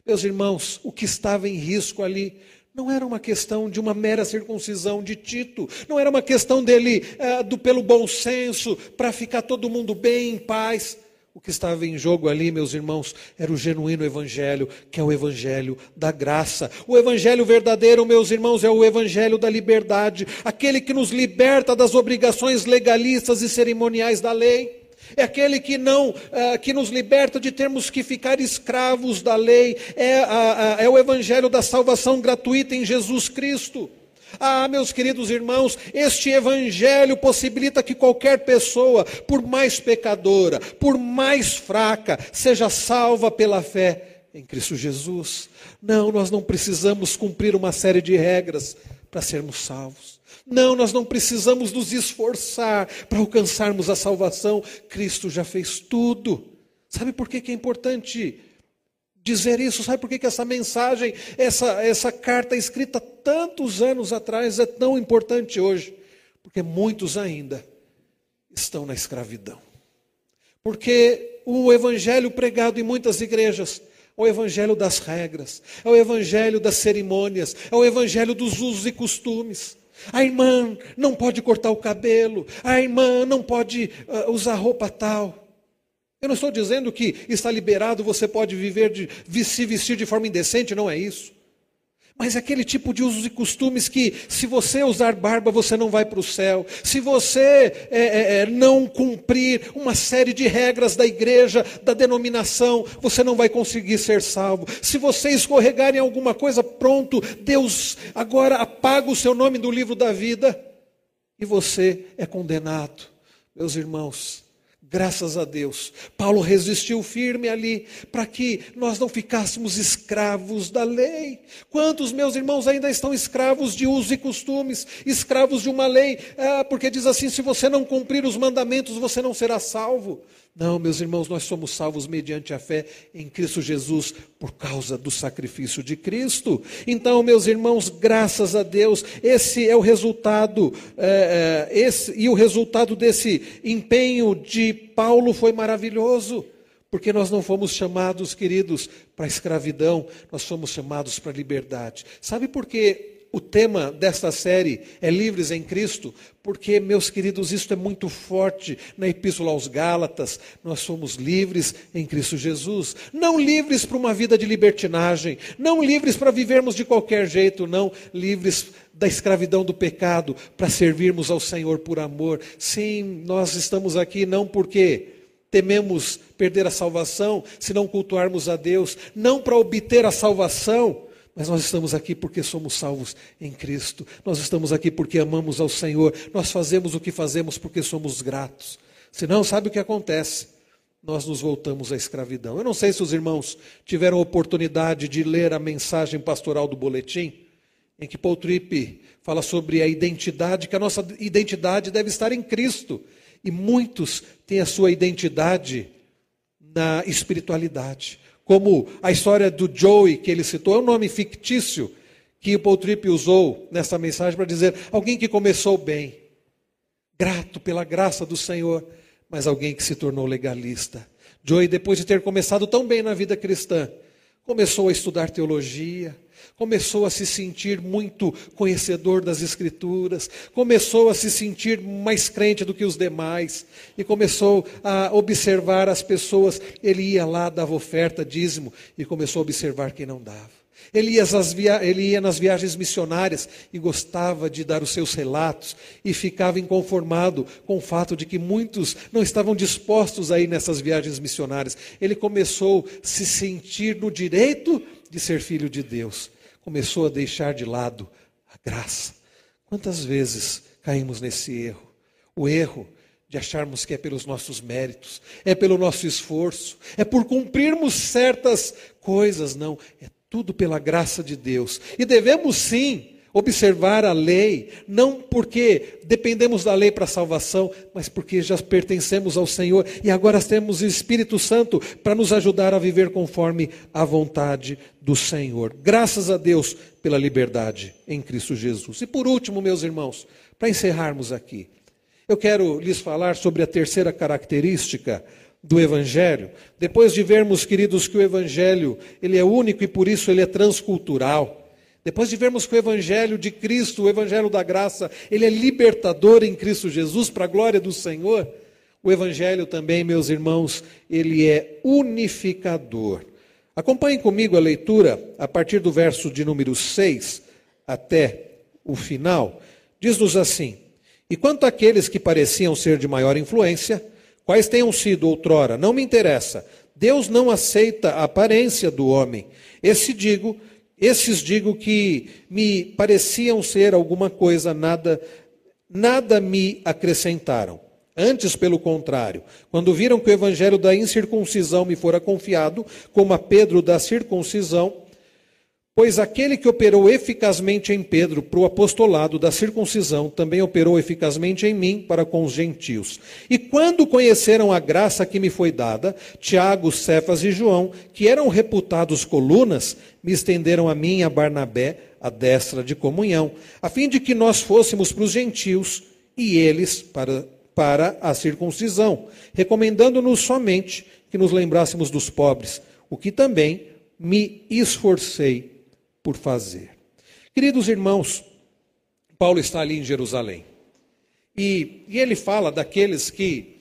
Meus irmãos, o que estava em risco ali não era uma questão de uma mera circuncisão de Tito, não era uma questão dele é, do pelo bom senso para ficar todo mundo bem, em paz. O que estava em jogo ali, meus irmãos, era o genuíno evangelho, que é o evangelho da graça. O evangelho verdadeiro, meus irmãos, é o evangelho da liberdade, aquele que nos liberta das obrigações legalistas e cerimoniais da lei é aquele que não, uh, que nos liberta de termos que ficar escravos da lei, é, é o evangelho da salvação gratuita em Jesus Cristo. Ah, meus queridos irmãos, este evangelho possibilita que qualquer pessoa, por mais pecadora, por mais fraca, seja salva pela fé em Cristo Jesus. Não, nós não precisamos cumprir uma série de regras para sermos salvos. Não, nós não precisamos nos esforçar para alcançarmos a salvação. Cristo já fez tudo. Sabe por que, que é importante dizer isso? Sabe por que, que essa mensagem, essa, essa carta escrita tantos anos atrás é tão importante hoje? Porque muitos ainda estão na escravidão. Porque o evangelho pregado em muitas igrejas é o evangelho das regras, é o evangelho das cerimônias, é o evangelho dos usos e costumes. A irmã não pode cortar o cabelo, a irmã não pode uh, usar roupa tal. Eu não estou dizendo que está liberado, você pode viver de se vestir de forma indecente, não é isso. Mas aquele tipo de usos e costumes que, se você usar barba, você não vai para o céu. Se você é, é, é, não cumprir uma série de regras da igreja, da denominação, você não vai conseguir ser salvo. Se você escorregar em alguma coisa, pronto, Deus agora apaga o seu nome do livro da vida e você é condenado. Meus irmãos, Graças a Deus, Paulo resistiu firme ali para que nós não ficássemos escravos da lei. Quantos meus irmãos ainda estão escravos de usos e costumes, escravos de uma lei? Ah, porque diz assim: se você não cumprir os mandamentos, você não será salvo. Não, meus irmãos, nós somos salvos mediante a fé em Cristo Jesus por causa do sacrifício de Cristo. Então, meus irmãos, graças a Deus, esse é o resultado, é, é, esse, e o resultado desse empenho de Paulo foi maravilhoso, porque nós não fomos chamados, queridos, para escravidão, nós fomos chamados para liberdade. Sabe por quê? O tema desta série é Livres em Cristo, porque, meus queridos, isto é muito forte na Epístola aos Gálatas. Nós somos livres em Cristo Jesus. Não livres para uma vida de libertinagem, não livres para vivermos de qualquer jeito, não. Livres da escravidão do pecado, para servirmos ao Senhor por amor. Sim, nós estamos aqui não porque tememos perder a salvação, se não cultuarmos a Deus, não para obter a salvação Mas nós estamos aqui porque somos salvos em Cristo. Nós estamos aqui porque amamos ao Senhor. Nós fazemos o que fazemos porque somos gratos. Senão, sabe o que acontece? Nós nos voltamos à escravidão. Eu não sei se os irmãos tiveram oportunidade de ler a mensagem pastoral do boletim, em que Paul Tripp fala sobre a identidade, que a nossa identidade deve estar em Cristo. E muitos têm a sua identidade na espiritualidade. Como a história do Joey, que ele citou, é um nome fictício que o Paul Tripp usou nessa mensagem para dizer alguém que começou bem, grato pela graça do Senhor, mas alguém que se tornou legalista. Joey, depois de ter começado tão bem na vida cristã, começou a estudar teologia, começou a se sentir muito conhecedor das Escrituras, começou a se sentir mais crente do que os demais, e começou a observar as pessoas. Ele ia lá, dava oferta, dízimo, e começou a observar quem não dava. Ele ia, via... ele ia, nas viagens missionárias e gostava de dar os seus relatos e ficava inconformado com o fato de que muitos não estavam dispostos a ir nessas viagens missionárias. Ele começou a se sentir no direito de ser filho de Deus começou a deixar de lado a graça. Quantas vezes caímos nesse erro? O erro de acharmos que é pelos nossos méritos, é pelo nosso esforço, é por cumprirmos certas coisas. Não, é tudo pela graça de Deus. E devemos sim observar a lei, não porque dependemos da lei para a salvação, mas porque já pertencemos ao Senhor e agora temos o Espírito Santo para nos ajudar a viver conforme a vontade do Senhor. Graças a Deus pela liberdade em Cristo Jesus. E por último, meus irmãos, para encerrarmos aqui, eu quero lhes falar sobre a terceira característica do evangelho. Depois de vermos, queridos, que o evangelho, ele é único e por isso ele é transcultural. Depois de vermos que o Evangelho de Cristo, o Evangelho da graça, ele é libertador em Cristo Jesus, para a glória do Senhor, o Evangelho também, meus irmãos, ele é unificador. Acompanhem comigo a leitura a partir do verso de número 6 até o final. Diz-nos assim: E quanto àqueles que pareciam ser de maior influência, quais tenham sido outrora, não me interessa. Deus não aceita a aparência do homem. Esse digo esses digo que me pareciam ser alguma coisa, nada, nada me acrescentaram. Antes, pelo contrário, quando viram que o evangelho da incircuncisão me fora confiado, como a Pedro da circuncisão, Pois aquele que operou eficazmente em Pedro para o apostolado da circuncisão, também operou eficazmente em mim para com os gentios. E quando conheceram a graça que me foi dada, Tiago, Cefas e João, que eram reputados colunas, me estenderam a mim e a Barnabé a destra de comunhão, a fim de que nós fôssemos para os gentios e eles para, para a circuncisão, recomendando-nos somente que nos lembrássemos dos pobres, o que também me esforcei por fazer. Queridos irmãos, Paulo está ali em Jerusalém. E, e ele fala daqueles que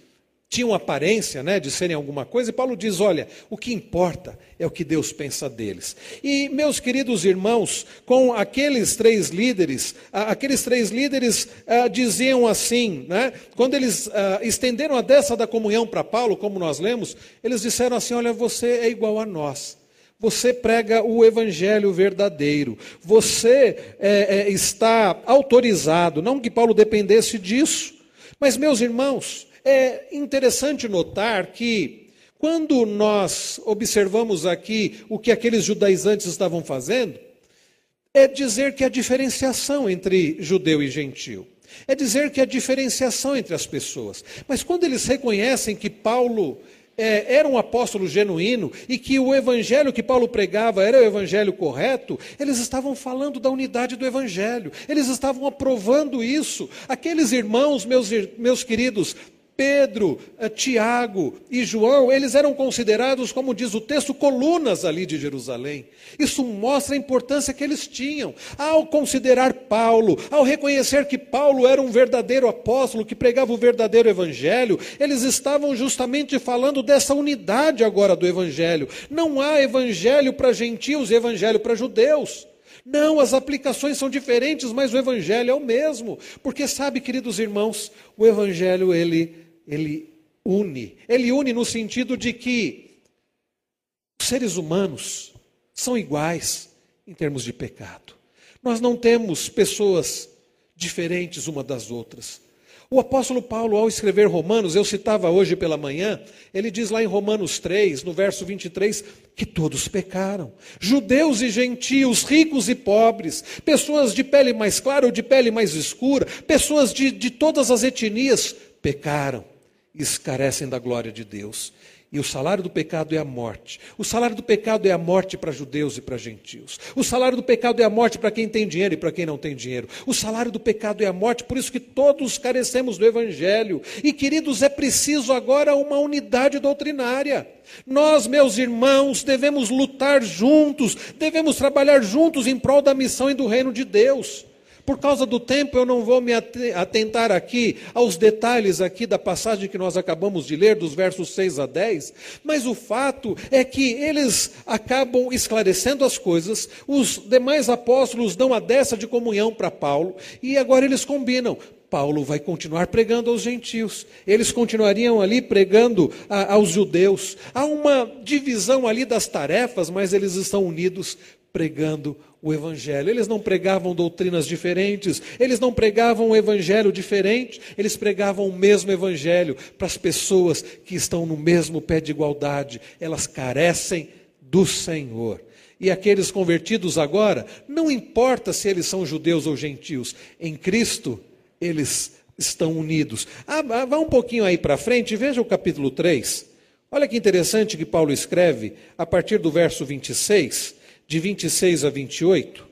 tinham aparência né, de serem alguma coisa, e Paulo diz: olha, o que importa é o que Deus pensa deles. E, meus queridos irmãos, com aqueles três líderes, aqueles três líderes ah, diziam assim, né, quando eles ah, estenderam a dessa da comunhão para Paulo, como nós lemos, eles disseram assim: olha, você é igual a nós. Você prega o evangelho verdadeiro. Você é, é, está autorizado. Não que Paulo dependesse disso. Mas, meus irmãos, é interessante notar que, quando nós observamos aqui o que aqueles judaizantes estavam fazendo, é dizer que a diferenciação entre judeu e gentil. É dizer que a diferenciação entre as pessoas. Mas quando eles reconhecem que Paulo é, era um apóstolo genuíno e que o evangelho que Paulo pregava era o evangelho correto, eles estavam falando da unidade do evangelho, eles estavam aprovando isso. Aqueles irmãos, meus, meus queridos, Pedro, eh, Tiago e João, eles eram considerados, como diz o texto, colunas ali de Jerusalém. Isso mostra a importância que eles tinham. Ao considerar Paulo, ao reconhecer que Paulo era um verdadeiro apóstolo, que pregava o verdadeiro evangelho, eles estavam justamente falando dessa unidade agora do evangelho. Não há evangelho para gentios e evangelho para judeus. Não, as aplicações são diferentes, mas o evangelho é o mesmo. Porque sabe, queridos irmãos, o evangelho ele ele une. Ele une no sentido de que os seres humanos são iguais em termos de pecado. Nós não temos pessoas diferentes uma das outras. O apóstolo Paulo, ao escrever Romanos, eu citava hoje pela manhã, ele diz lá em Romanos 3, no verso 23, que todos pecaram. Judeus e gentios, ricos e pobres, pessoas de pele mais clara ou de pele mais escura, pessoas de, de todas as etnias pecaram escarecem da glória de Deus. E o salário do pecado é a morte. O salário do pecado é a morte para judeus e para gentios. O salário do pecado é a morte para quem tem dinheiro e para quem não tem dinheiro. O salário do pecado é a morte, por isso que todos carecemos do evangelho. E queridos, é preciso agora uma unidade doutrinária. Nós, meus irmãos, devemos lutar juntos, devemos trabalhar juntos em prol da missão e do reino de Deus. Por causa do tempo, eu não vou me atentar aqui aos detalhes aqui da passagem que nós acabamos de ler, dos versos 6 a 10, mas o fato é que eles acabam esclarecendo as coisas, os demais apóstolos dão a dessa de comunhão para Paulo, e agora eles combinam. Paulo vai continuar pregando aos gentios, eles continuariam ali pregando a, aos judeus. Há uma divisão ali das tarefas, mas eles estão unidos pregando o Evangelho. Eles não pregavam doutrinas diferentes, eles não pregavam um Evangelho diferente, eles pregavam o mesmo Evangelho para as pessoas que estão no mesmo pé de igualdade. Elas carecem do Senhor. E aqueles convertidos agora, não importa se eles são judeus ou gentios, em Cristo eles estão unidos. Ah, ah vá um pouquinho aí para frente, veja o capítulo 3. Olha que interessante que Paulo escreve a partir do verso 26 de 26 a 28,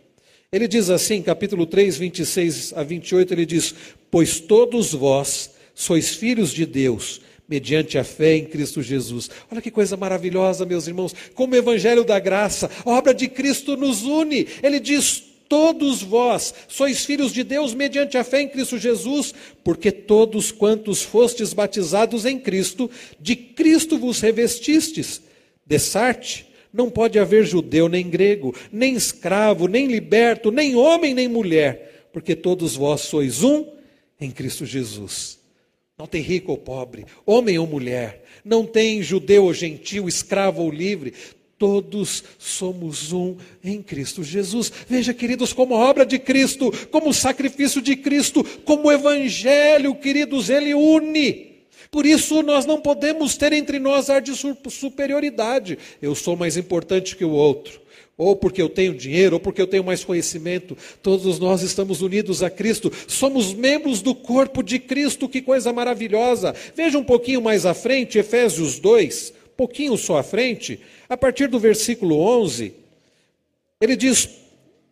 ele diz assim, capítulo 3, 26 a 28, ele diz: Pois todos vós sois filhos de Deus, mediante a fé em Cristo Jesus. Olha que coisa maravilhosa, meus irmãos, como o evangelho da graça, a obra de Cristo nos une. Ele diz: Todos vós sois filhos de Deus mediante a fé em Cristo Jesus, porque todos quantos fostes batizados em Cristo, de Cristo vos revestistes. Dessarte, não pode haver judeu nem grego, nem escravo, nem liberto, nem homem nem mulher, porque todos vós sois um em Cristo Jesus. Não tem rico ou pobre, homem ou mulher, não tem judeu ou gentil, escravo ou livre, todos somos um em Cristo Jesus. Veja, queridos, como a obra de Cristo, como sacrifício de Cristo, como Evangelho, queridos, ele une. Por isso, nós não podemos ter entre nós ar de superioridade. Eu sou mais importante que o outro. Ou porque eu tenho dinheiro, ou porque eu tenho mais conhecimento. Todos nós estamos unidos a Cristo. Somos membros do corpo de Cristo. Que coisa maravilhosa. Veja um pouquinho mais à frente, Efésios 2, pouquinho só à frente, a partir do versículo 11. Ele diz,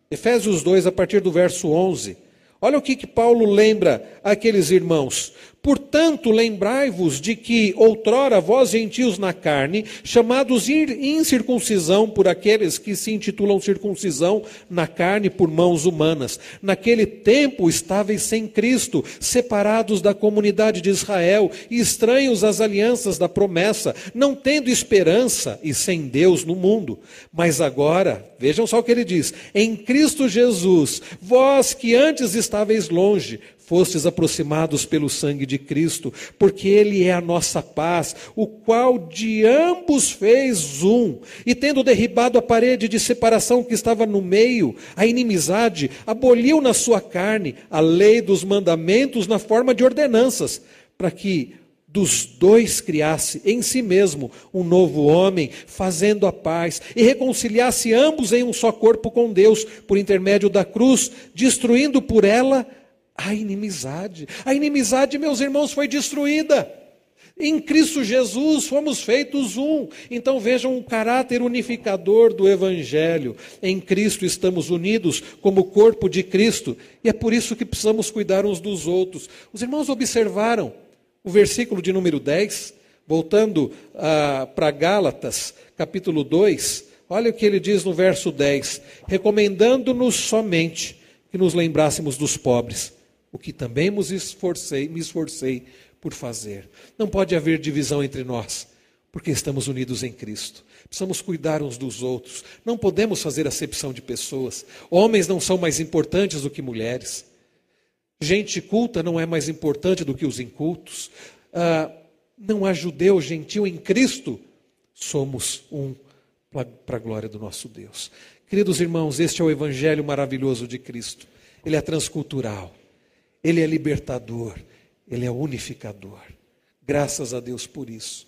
Efésios 2, a partir do verso 11. Olha o que, que Paulo lembra àqueles irmãos. Portanto, lembrai-vos de que outrora vós gentios na carne, chamados incircuncisão por aqueles que se intitulam circuncisão na carne por mãos humanas, naquele tempo estáveis sem Cristo, separados da comunidade de Israel e estranhos às alianças da promessa, não tendo esperança e sem Deus no mundo. Mas agora, vejam só o que ele diz: em Cristo Jesus, vós que antes estáveis longe, fostes aproximados pelo sangue de Cristo, porque Ele é a nossa paz, o qual de ambos fez um, e tendo derribado a parede de separação que estava no meio, a inimizade, aboliu na sua carne a lei dos mandamentos na forma de ordenanças, para que dos dois criasse em si mesmo um novo homem, fazendo a paz, e reconciliasse ambos em um só corpo com Deus, por intermédio da cruz, destruindo por ela a inimizade. A inimizade, meus irmãos, foi destruída. Em Cristo Jesus fomos feitos um. Então vejam o caráter unificador do Evangelho. Em Cristo estamos unidos como corpo de Cristo. E é por isso que precisamos cuidar uns dos outros. Os irmãos observaram o versículo de número 10, voltando ah, para Gálatas, capítulo 2. Olha o que ele diz no verso 10: recomendando-nos somente que nos lembrássemos dos pobres o que também me esforcei, me esforcei por fazer. Não pode haver divisão entre nós, porque estamos unidos em Cristo. Precisamos cuidar uns dos outros. Não podemos fazer acepção de pessoas. Homens não são mais importantes do que mulheres. Gente culta não é mais importante do que os incultos. Ah, não há judeu, gentil em Cristo. Somos um para a glória do nosso Deus. Queridos irmãos, este é o Evangelho maravilhoso de Cristo. Ele é transcultural, ele é libertador, ele é unificador. Graças a Deus por isso.